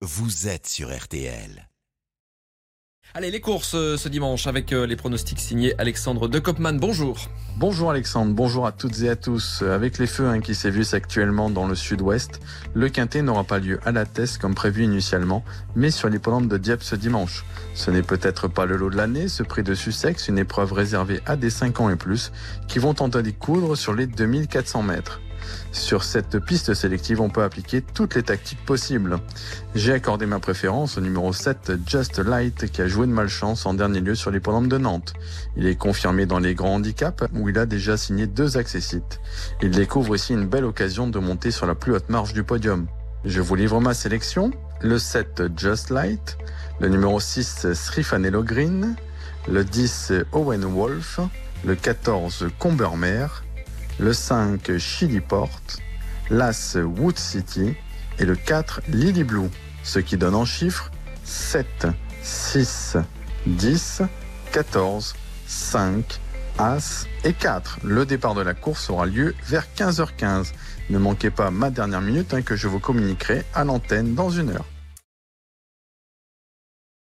vous êtes sur RTL. Allez, les courses euh, ce dimanche avec euh, les pronostics signés Alexandre De Kopman. Bonjour. Bonjour Alexandre, bonjour à toutes et à tous. Avec les feux hein, qui sévissent actuellement dans le sud-ouest, le quintet n'aura pas lieu à la Teste comme prévu initialement, mais sur l'hippodrome de Dieppe ce dimanche. Ce n'est peut-être pas le lot de l'année, ce prix de Sussex, une épreuve réservée à des 5 ans et plus, qui vont tenter de coudre sur les 2400 mètres. Sur cette piste sélective, on peut appliquer toutes les tactiques possibles. J'ai accordé ma préférence au numéro 7, Just Light, qui a joué de malchance en dernier lieu sur l'hippodrome de Nantes. Il est confirmé dans les grands handicaps, où il a déjà signé deux accessites. Il découvre ici une belle occasion de monter sur la plus haute marge du podium. Je vous livre ma sélection. Le 7, Just Light. Le numéro 6, Srifanello Green. Le 10, Owen Wolf. Le 14, Combermer le 5 Chili Port, l'As Wood City et le 4 Lily Blue, ce qui donne en chiffres 7, 6, 10, 14, 5, As et 4. Le départ de la course aura lieu vers 15h15. Ne manquez pas ma dernière minute hein, que je vous communiquerai à l'antenne dans une heure.